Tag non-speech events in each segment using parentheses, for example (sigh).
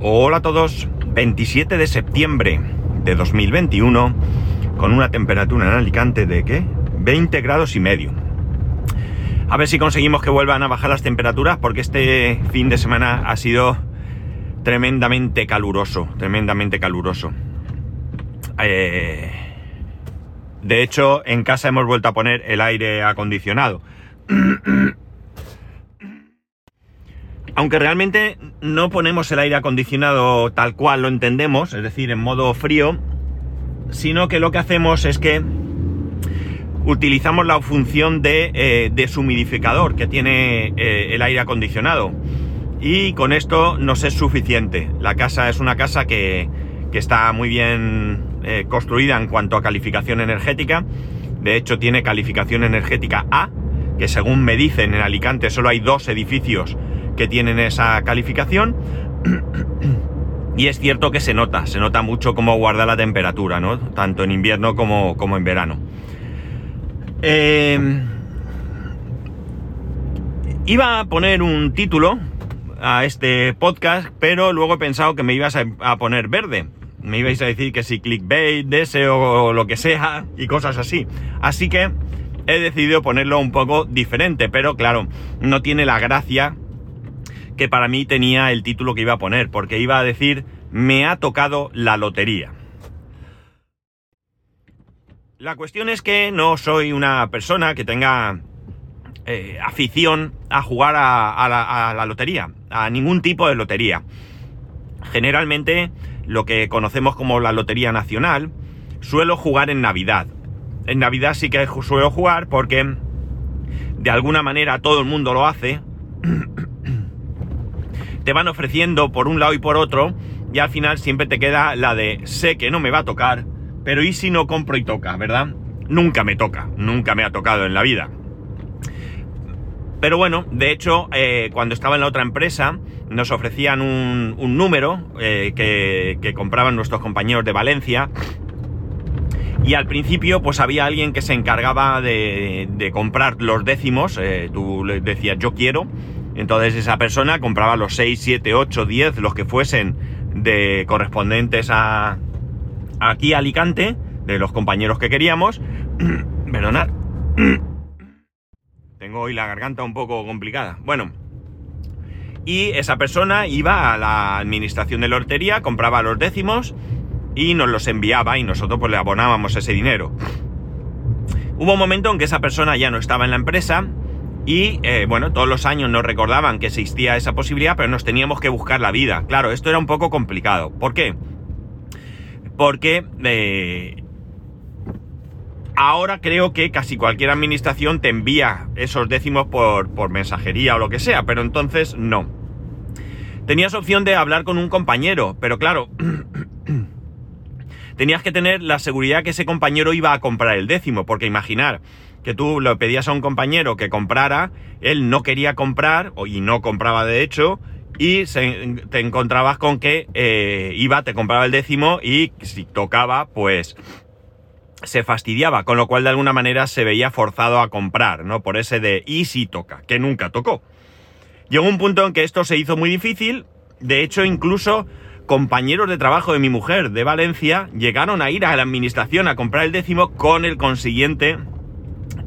Hola a todos, 27 de septiembre de 2021, con una temperatura en Alicante de ¿qué? 20 grados y medio. A ver si conseguimos que vuelvan a bajar las temperaturas porque este fin de semana ha sido tremendamente caluroso, tremendamente caluroso. Eh, de hecho, en casa hemos vuelto a poner el aire acondicionado. Aunque realmente no ponemos el aire acondicionado tal cual lo entendemos, es decir, en modo frío, sino que lo que hacemos es que utilizamos la función de eh, deshumidificador que tiene eh, el aire acondicionado. Y con esto nos es suficiente. La casa es una casa que, está muy bien eh, construida en cuanto a calificación energética. De hecho, tiene calificación energética A, que según me dicen en Alicante solo hay dos edificios que tienen esa calificación. (clears throat) y es cierto que se nota, se nota mucho cómo guarda la temperatura, ¿no? Tanto en invierno como, como en verano. Eh, iba a poner un título a este podcast, pero luego he pensado que me ibas a, poner verde. Me ibais a decir que si clickbait, deseo o lo que sea y cosas así. Así que he decidido ponerlo un poco diferente, pero claro, no tiene la gracia que para mí tenía el título que iba a poner, porque iba a decir, me ha tocado la lotería. La cuestión es que no soy una persona que tenga eh, afición a jugar a, la, a la lotería, a ningún tipo de lotería. Generalmente, lo que conocemos como la Lotería Nacional, suelo jugar en Navidad. En Navidad sí que suelo jugar porque de alguna manera todo el mundo lo hace te van ofreciendo por un lado y por otro, y al final siempre te queda la de sé que no me va a tocar, pero ¿y si no compro y toca, verdad? Nunca me toca, nunca me ha tocado en la vida. Pero bueno, de hecho, eh, cuando estaba en la otra empresa, nos ofrecían un, número eh, que, compraban nuestros compañeros de Valencia. Y al principio, pues había alguien que se encargaba de, comprar los décimos. Eh, tú decías, yo quiero. Entonces esa persona compraba los 6, 7, 8, 10, los que fuesen de correspondientes a aquí a Alicante, de los compañeros que queríamos. (clears throat) Perdonad. (clears throat) Tengo hoy la garganta un poco complicada. Bueno. Y esa persona iba a la administración de la hortería, compraba los décimos y nos los enviaba y nosotros pues le abonábamos ese dinero. Hubo un momento en que esa persona ya no estaba en la empresa y eh, bueno, todos los años nos recordaban que existía esa posibilidad, pero nos teníamos que buscar la vida. Claro, esto era un poco complicado. ¿Por qué? Porque eh, ahora creo que casi cualquier administración te envía esos décimos por, por mensajería o lo que sea, pero entonces no. Tenías opción de hablar con un compañero, pero claro, (clears throat) tenías que tener la seguridad que ese compañero iba a comprar el décimo, porque imaginar que tú lo pedías a un compañero que comprara, él no quería comprar, y no compraba de hecho, y te encontrabas con que eh, iba, te compraba el décimo y si tocaba, pues se fastidiaba, con lo cual de alguna manera se veía forzado a comprar, ¿no? Por ese de y si toca, que nunca tocó. Llegó un punto en que esto se hizo muy difícil, de hecho incluso compañeros de trabajo de mi mujer de Valencia llegaron a ir a la administración a comprar el décimo con el consiguiente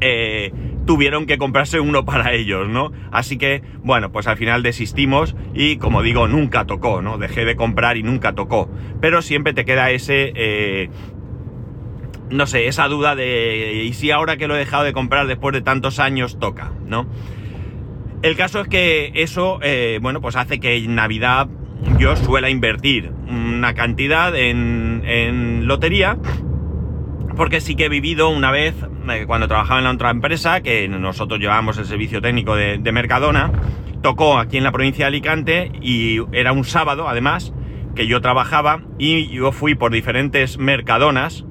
eh, tuvieron que comprarse uno para ellos, ¿no? Así que, bueno, pues al final desistimos y como digo, nunca tocó, ¿no? Dejé de comprar y nunca tocó. Pero siempre te queda ese... Eh, no sé, esa duda de... ¿Y si ahora que lo he dejado de comprar después de tantos años toca, ¿no? El caso es que eso, eh, bueno, pues hace que en Navidad yo suela invertir una cantidad en, en lotería porque sí que he vivido una vez, eh, cuando trabajaba en la otra empresa, que nosotros llevábamos el servicio técnico de, Mercadona, tocó aquí en la provincia de Alicante y era un sábado, además, que yo trabajaba y yo fui por diferentes Mercadonas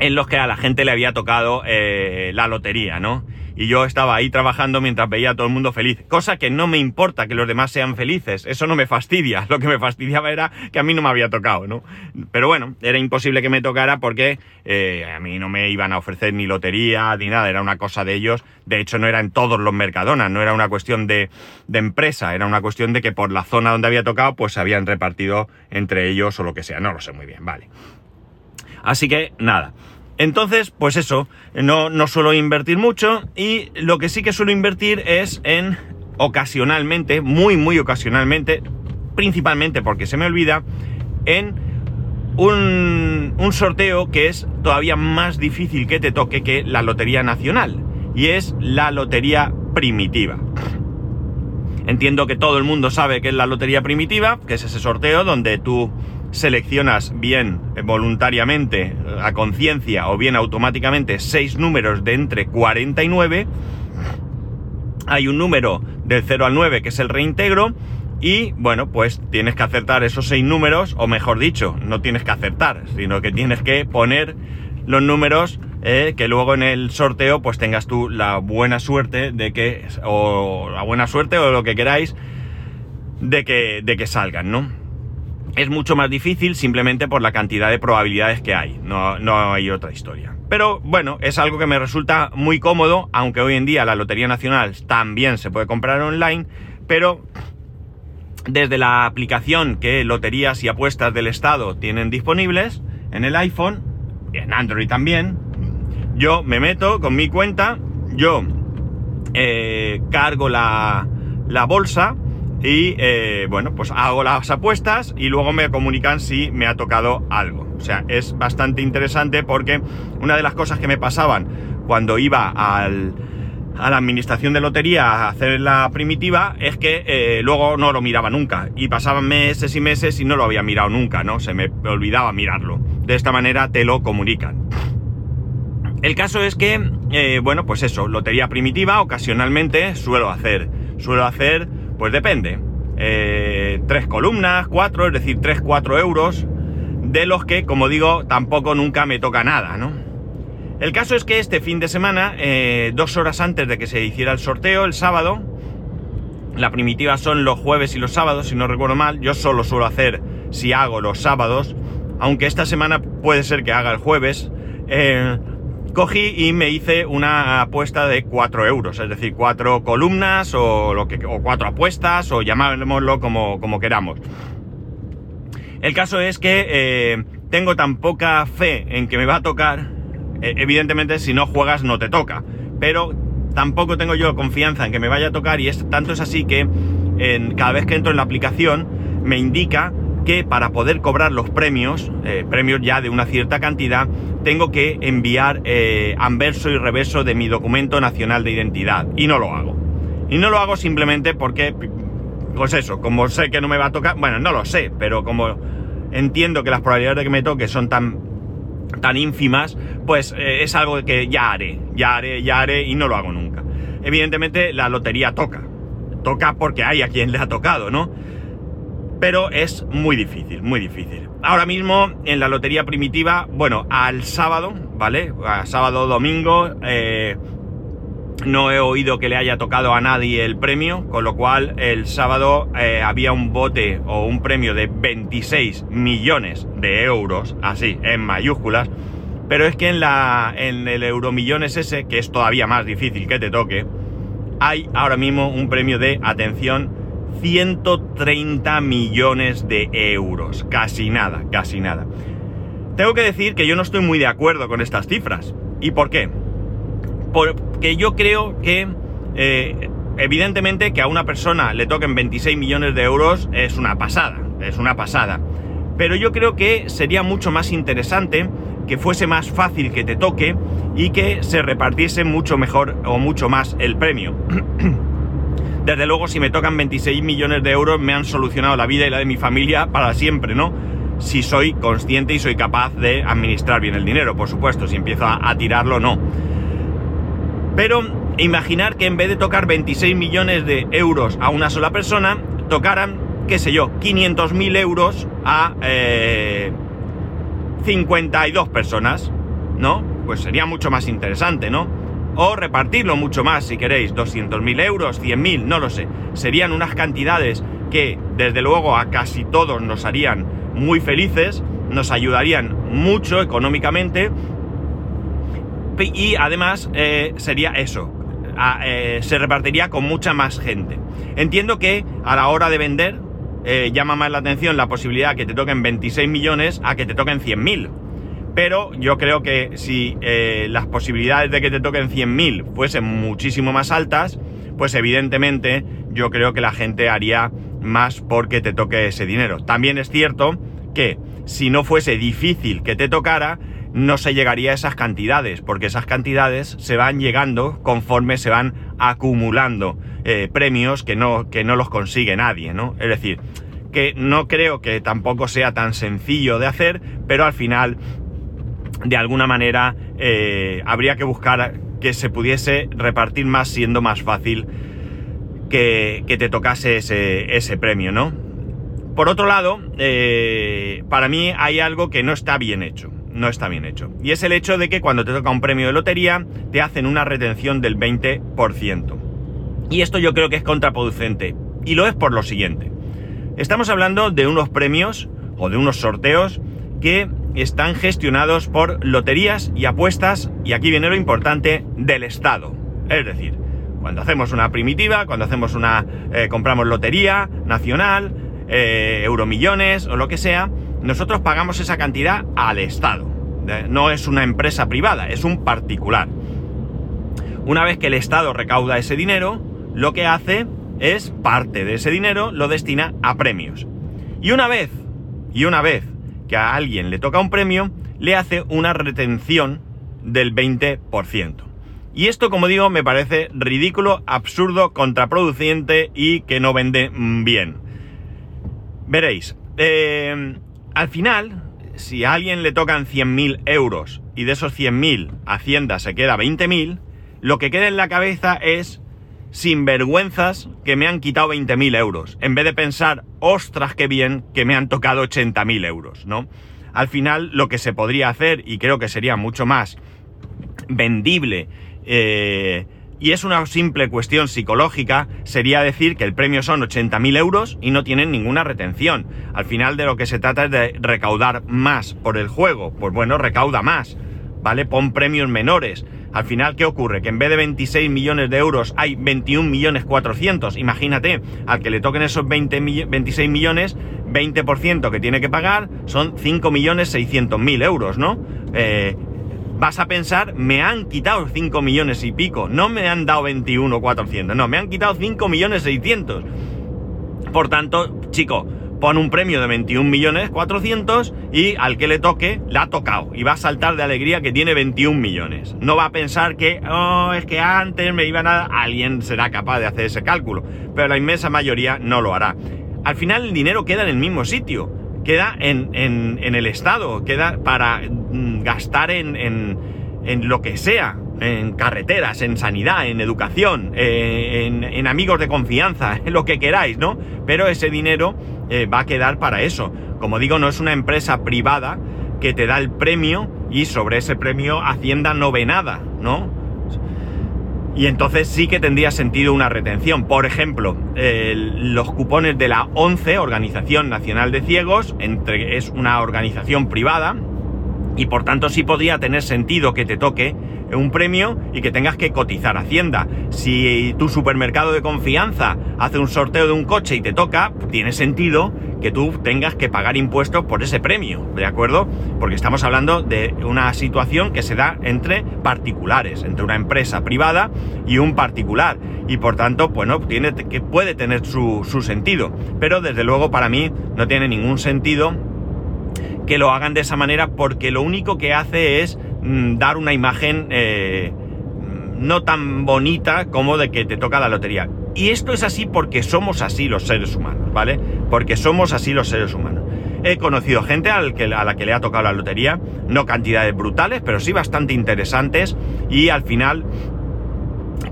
en los que a la gente le había tocado eh, la lotería, ¿no? Y yo estaba ahí trabajando mientras veía a todo el mundo feliz. Cosa que no me importa que los demás sean felices. Eso no me fastidia. (laughs) Lo que me fastidiaba era que a mí no me había tocado, ¿no? Pero bueno, era imposible que me tocara porque eh, a mí no me iban a ofrecer ni lotería ni nada. Era una cosa de ellos. De hecho, no era en todos los Mercadonas. No era una cuestión de, de empresa. Era una cuestión de que por la zona donde había tocado, pues se habían repartido entre ellos o lo que sea. No lo sé muy bien. Vale. Así que nada. Entonces, pues eso, no, no suelo invertir mucho y lo que sí que suelo invertir es en ocasionalmente, muy, muy ocasionalmente, principalmente porque se me olvida, en un, un sorteo que es todavía más difícil que te toque que la Lotería Nacional y es la Lotería Primitiva. Entiendo que todo el mundo sabe que es la Lotería Primitiva, que es ese sorteo donde tú seleccionas bien voluntariamente, a conciencia o bien automáticamente seis números de entre 49. Hay un número del 0 al 9 que es el reintegro. Y bueno, pues tienes que acertar esos seis números, o mejor dicho, no tienes que acertar, sino que tienes que poner los números eh, que luego en el sorteo pues tengas tú la buena suerte de que, o la buena suerte o lo que queráis, de que, de que salgan, ¿no? Es mucho más difícil simplemente por la cantidad de probabilidades que hay, no, no, hay otra historia. Pero bueno, es algo que me resulta muy cómodo, aunque hoy en día la Lotería Nacional también se puede comprar online, pero desde la aplicación que Loterías y Apuestas del Estado tienen disponibles en el iPhone, y en Android también, yo me meto con mi cuenta, yo eh, cargo la, la bolsa, y eh, bueno, pues hago las apuestas y luego me comunican si me ha tocado algo. O sea, es bastante interesante porque una de las cosas que me pasaban cuando iba al, a la administración de lotería a hacer la primitiva es que eh, luego no lo miraba nunca y pasaban meses y meses y no lo había mirado nunca, ¿no? Se me olvidaba mirarlo. De esta manera te lo comunican. El caso es que, eh, bueno, pues eso, lotería primitiva ocasionalmente suelo hacer. Suelo hacer pues depende. Eh, tres columnas, cuatro, es decir, tres, cuatro euros, de los que, como digo, tampoco nunca me toca nada, ¿no? El caso es que este fin de semana, eh, dos horas antes de que se hiciera el sorteo, el sábado, la primitiva son los jueves y los sábados, si no recuerdo mal, yo solo suelo hacer si hago los sábados, aunque esta semana puede ser que haga el jueves, eh, cogí y me hice una apuesta de 4 euros, es decir, cuatro columnas o, lo que, o cuatro apuestas o llamémoslo como, como queramos. El caso es que eh, tengo tan poca fe en que me va a tocar, eh, evidentemente si no juegas no te toca, pero tampoco tengo yo confianza en que me vaya a tocar y es, tanto es así que cada vez que entro en la aplicación me indica que para poder cobrar los premios, eh, premios ya de una cierta cantidad, tengo que enviar eh, anverso y reverso de mi documento nacional de identidad. Y no lo hago. Y no lo hago simplemente porque, pues eso, como sé que no me va a tocar, bueno, no lo sé, pero como entiendo que las probabilidades de que me toque son tan, tan ínfimas, pues eh, es algo que ya haré, ya haré, ya haré y no lo hago nunca. Evidentemente la lotería toca. Toca porque hay a quien le ha tocado, ¿no? Pero es muy difícil, muy difícil. Ahora mismo en la lotería primitiva, bueno, al sábado, ¿vale? Sábado, domingo, eh, no he oído que le haya tocado a nadie el premio, con lo cual el sábado eh, había un bote o un premio de 26 millones de euros, así, en mayúsculas, pero es que en, la, en el Euromillones ese, que es todavía más difícil que te toque, hay ahora mismo un premio de, atención, 130 millones de euros. Casi nada, casi nada. Tengo que decir que yo no estoy muy de acuerdo con estas cifras. ¿Y por qué? Porque yo creo que, eh, evidentemente, que a una persona le toquen 26 millones de euros es una pasada, es una pasada. Pero yo creo que sería mucho más interesante que fuese más fácil que te toque y que se repartiese mucho mejor o mucho más el premio. (clears throat) Desde luego, si me tocan 26 millones de euros, me han solucionado la vida y la de mi familia para siempre, ¿no? Si soy consciente y soy capaz de administrar bien el dinero, por supuesto. Si empiezo a, tirarlo, no. Pero imaginar que en vez de tocar 26 millones de euros a una sola persona, tocaran, qué sé yo, 500.000 euros a 52 eh, personas. ¿no? Pues sería mucho más interesante, ¿no? O repartirlo mucho más si queréis, 200.000 euros, 100.000, no lo sé. Serían unas cantidades que desde luego a casi todos nos harían muy felices, nos ayudarían mucho económicamente y además eh, sería eso, eh, se repartiría con mucha más gente. Entiendo que a la hora de vender eh, llama más la atención la posibilidad que te toquen 26 millones a que te toquen 100.000. Pero yo creo que si las posibilidades de que te toquen 100.000 fuesen muchísimo más altas, pues evidentemente yo creo que la gente haría más porque te toque ese dinero. También es cierto que si no fuese difícil que te tocara, no se llegaría a esas cantidades, porque esas cantidades se van llegando conforme se van acumulando eh, premios que no, que no los consigue nadie, ¿no? Es decir, que no creo que tampoco sea tan sencillo de hacer, pero al final, de alguna manera, eh, habría que buscar que se pudiese repartir más siendo más fácil que, te tocase ese, premio, ¿no? Por otro lado, eh, para mí hay algo que no está bien hecho. No está bien hecho. Y es el hecho de que cuando te toca un premio de lotería, te hacen una retención del 20%. Y esto yo creo que es contraproducente. Y lo es por lo siguiente. Estamos hablando de unos premios o de unos sorteos que están gestionados por loterías y apuestas, y aquí viene lo importante, del Estado. Es decir, cuando hacemos una primitiva, cuando hacemos una. Eh, compramos lotería nacional, eh, euromillones o lo que sea, nosotros pagamos esa cantidad al Estado. No es una empresa privada, es un particular. Una vez que el Estado recauda ese dinero, lo que hace es parte de ese dinero lo destina a premios. Y una vez, y una vez que a alguien le toca un premio, le hace una retención del 20%. Y esto, como digo, me parece ridículo, absurdo, contraproducente y que no vende bien. Veréis, eh, al final, si a alguien le tocan 100.000 euros y de esos 100.000 Hacienda se queda 20.000, lo que queda en la cabeza es sin vergüenzas que me han quitado 20.000 euros, en vez de pensar, ostras, qué bien que me han tocado 80.000 euros, ¿no? Al final, lo que se podría hacer, y creo que sería mucho más vendible eh, y es una simple cuestión psicológica, sería decir que el premio son 80.000 euros y no tienen ninguna retención. Al final de lo que se trata es de recaudar más por el juego. Pues bueno, recauda más, ¿vale? Pon premios menores. Al final, ¿qué ocurre? Que en vez de 26 millones de euros hay 21 millones 400. Imagínate, al que le toquen esos 20 26 millones, 20% que tiene que pagar son 5 millones 600 mil euros, ¿no? Eh, vas a pensar, me han quitado 5 millones y pico, no me han dado 21 400, no, me han quitado 5 millones 600. Por tanto, chico, pon un premio de 21 millones 400 y al que le toque, le ha tocado y va a saltar de alegría que tiene 21 millones. No va a pensar que, oh, es que antes me iban a... Alguien será capaz de hacer ese cálculo, pero la inmensa mayoría no lo hará. Al final el dinero queda en el mismo sitio queda en, el Estado, queda para mm, gastar en, lo que sea, en carreteras, en sanidad, en educación, eh, en, amigos de confianza, (laughs) en lo que queráis, ¿no? Pero ese dinero eh, va a quedar para eso. Como digo, no es una empresa privada que te da el premio y sobre ese premio Hacienda no ve nada, ¿no? Y entonces sí que tendría sentido una retención. Por ejemplo, los cupones de la ONCE, Organización Nacional de Ciegos, entre, es una organización privada, y por tanto sí podría tener sentido que te toque un premio y que tengas que cotizar Hacienda. Si tu supermercado de confianza hace un sorteo de un coche y te toca, tiene sentido que tú tengas que pagar impuestos por ese premio, ¿de acuerdo? Porque estamos hablando de una situación que se da entre particulares, entre una empresa privada y un particular. Y por tanto, bueno, tiene, que puede tener su, sentido. Pero desde luego para mí no tiene ningún sentido que lo hagan de esa manera porque lo único que hace es mm, dar una imagen eh, no tan bonita como de que te toca la lotería. Y esto es así porque somos así los seres humanos, ¿vale? Porque somos así los seres humanos. He conocido gente a la que le ha tocado la lotería, no cantidades brutales, pero sí bastante interesantes, y al final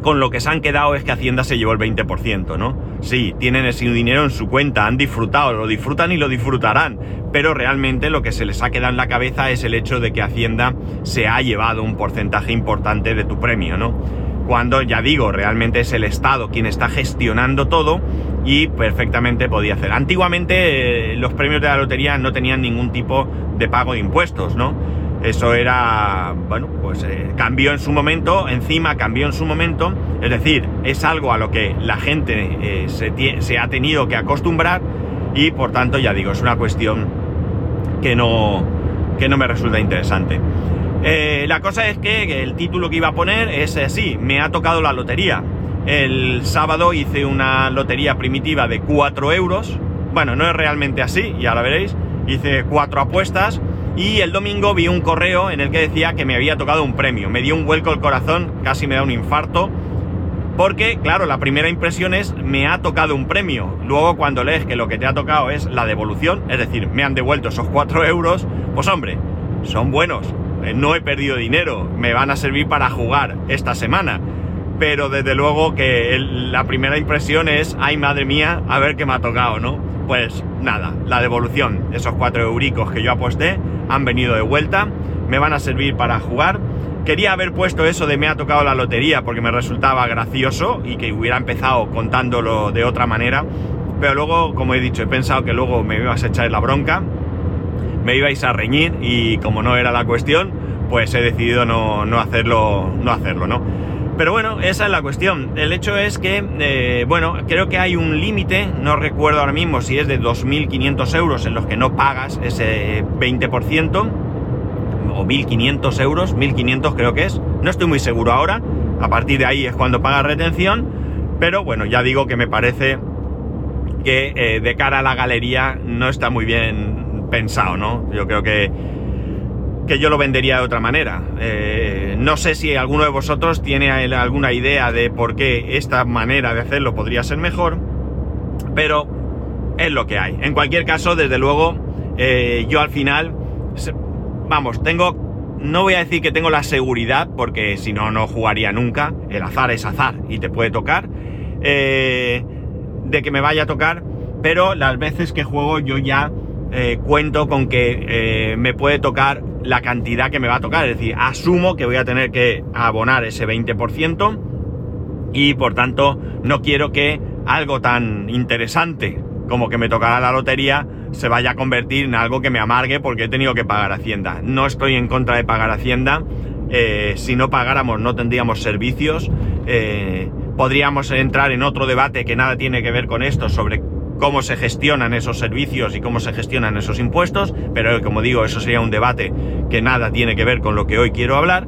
con lo que se han quedado es que Hacienda se llevó el 20%, ¿no? Sí, tienen ese dinero en su cuenta, han disfrutado, lo disfrutan y lo disfrutarán, pero realmente lo que se les ha quedado en la cabeza es el hecho de que Hacienda se ha llevado un porcentaje importante de tu premio, ¿no? Cuando, ya digo, realmente es el Estado quien está gestionando todo y perfectamente podía hacer. Antiguamente eh, los premios de la lotería no tenían ningún tipo de pago de impuestos, ¿no? Eso era, bueno, pues eh, cambió en su momento, encima cambió en su momento, es decir, es algo a lo que la gente eh, se, ha tenido que acostumbrar y por tanto, ya digo, es una cuestión que no, que no me resulta interesante. la cosa es que el título que iba a poner es así, me ha tocado la lotería. El sábado hice una lotería primitiva de 4 euros. Bueno, no es realmente así, ya la veréis. Hice cuatro apuestas y el domingo vi un correo en el que decía que me había tocado un premio. Me dio un vuelco el corazón, casi me da un infarto. Porque, claro, la primera impresión es, me ha tocado un premio. Luego, cuando lees que lo que te ha tocado es la devolución, es decir, me han devuelto esos 4 euros, pues hombre, son buenos. Eh, no he perdido dinero, me van a servir para jugar esta semana pero desde luego que la primera impresión es, ay madre mía, a ver qué me ha tocado, ¿no? Pues nada, la devolución, esos cuatro euricos que yo aposté, han venido de vuelta, me van a servir para jugar. Quería haber puesto eso de me ha tocado la lotería porque me resultaba gracioso y que hubiera empezado contándolo de otra manera, pero luego, como he dicho, he pensado que luego me ibas a echar la bronca, me ibais a reñir y como no era la cuestión, pues he decidido no, no hacerlo, no hacerlo, ¿no? Pero bueno, esa es la cuestión. El hecho es que, eh, bueno, creo que hay un límite, no recuerdo ahora mismo si es de 2.500 euros en los que no pagas ese 20%, o 1.500 euros, 1.500 creo que es, no estoy muy seguro ahora, a partir de ahí es cuando pagas retención, pero bueno, ya digo que me parece que eh, de cara a la galería no está muy bien pensado, ¿no? Yo creo que que yo lo vendería de otra manera. Eh, no sé si alguno de vosotros tiene alguna idea de por qué esta manera de hacerlo podría ser mejor, pero es lo que hay. En cualquier caso, desde luego, eh, yo al final, vamos, tengo, no voy a decir que tengo la seguridad, porque si no, no jugaría nunca. El azar es azar y te puede tocar, eh, de que me vaya a tocar, pero las veces que juego yo ya cuento con que me puede tocar la cantidad que me va a tocar. Es decir, asumo que voy a tener que abonar ese 20% y por tanto no quiero que algo tan interesante como que me tocará la lotería se vaya a convertir en algo que me amargue porque he tenido que pagar Hacienda. No estoy en contra de pagar Hacienda. Eh, si no pagáramos no tendríamos servicios. Eh, podríamos entrar en otro debate que nada tiene que ver con esto sobre cómo se gestionan esos servicios y cómo se gestionan esos impuestos, pero como digo, eso sería un debate que nada tiene que ver con lo que hoy quiero hablar.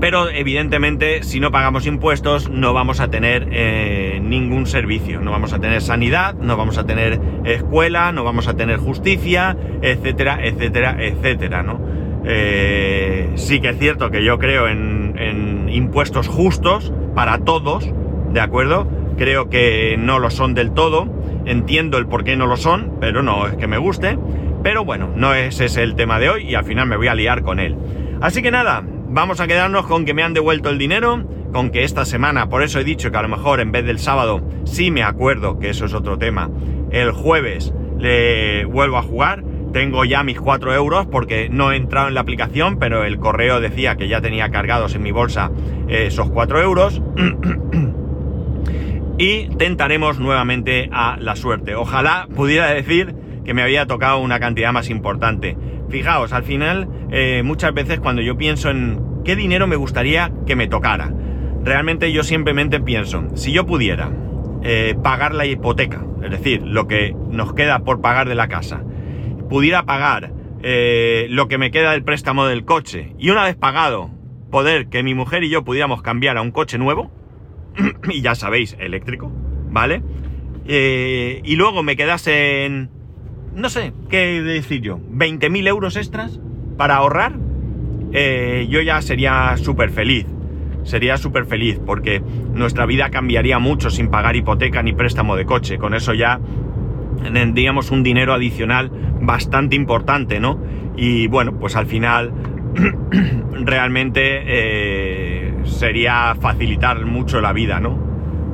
Pero evidentemente, si no pagamos impuestos, no vamos a tener eh, ningún servicio. No vamos a tener sanidad, no vamos a tener escuela, no vamos a tener justicia, etcétera, etcétera, etcétera, ¿no? Eh, sí que es cierto que yo creo en, en impuestos justos para todos, ¿de acuerdo? Creo que no lo son del todo, entiendo el por qué no lo son, pero no es que me guste, pero bueno, no ese es el tema de hoy y al final me voy a liar con él. Así que nada, vamos a quedarnos con que me han devuelto el dinero, con que esta semana, por eso he dicho que a lo mejor en vez del sábado, sí me acuerdo que eso es otro tema, el jueves le vuelvo a jugar, tengo ya mis 4 euros porque no he entrado en la aplicación, pero el correo decía que ya tenía cargados en mi bolsa esos 4 euros. (clears throat) y tentaremos nuevamente a la suerte. Ojalá pudiera decir que me había tocado una cantidad más importante. Fijaos, al final, eh, muchas veces cuando yo pienso en qué dinero me gustaría que me tocara, realmente yo simplemente pienso, si yo pudiera eh, pagar la hipoteca, es decir, lo que nos queda por pagar de la casa, pudiera pagar eh, lo que me queda del préstamo del coche y una vez pagado, poder que mi mujer y yo pudiéramos cambiar a un coche nuevo, (clears throat) y ya sabéis, eléctrico, ¿vale? Eh, y luego me quedase en, no sé, ¿qué decir yo? 20.000 euros extras para ahorrar, eh, yo ya sería súper feliz. Sería súper feliz porque nuestra vida cambiaría mucho sin pagar hipoteca ni préstamo de coche. Con eso ya tendríamos un dinero adicional bastante importante, ¿no? Y bueno, pues al final (clears throat) realmente eh, sería facilitar mucho la vida, ¿no?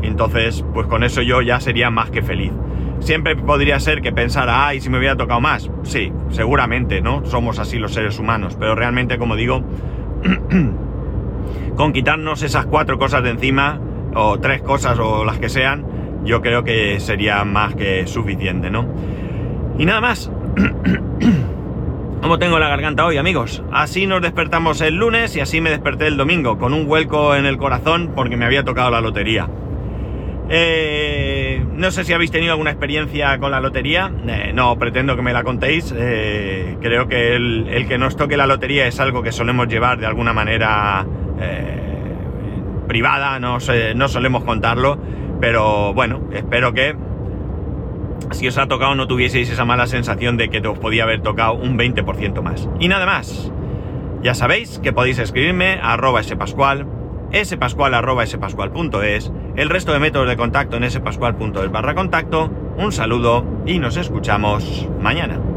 Entonces, pues con eso yo ya sería más que feliz. Siempre podría ser que pensara, ay, si me hubiera tocado más. Sí, seguramente, ¿no? Somos así los seres humanos, pero realmente, como digo, (clears throat) con quitarnos esas cuatro cosas de encima, o tres cosas, o las que sean, yo creo que sería más que suficiente, ¿no? Y nada más. (clears throat) ¿Cómo tengo la garganta hoy, amigos? Así nos despertamos el lunes y así me desperté el domingo, con un vuelco en el corazón porque me había tocado la lotería. Eh, no sé si habéis tenido alguna experiencia con la lotería. Eh, no pretendo que me la contéis. Eh, creo que el, que nos toque la lotería es algo que solemos llevar de alguna manera privada, no, no solemos contarlo. Pero bueno, espero que si os ha tocado no tuvieseis esa mala sensación de que os podía haber tocado un 20% más. Y nada más. Ya sabéis que podéis escribirme a arroba spascual, spascual arroba spascual.es, el resto de métodos de contacto en spascual.es barra contacto. Un saludo y nos escuchamos mañana.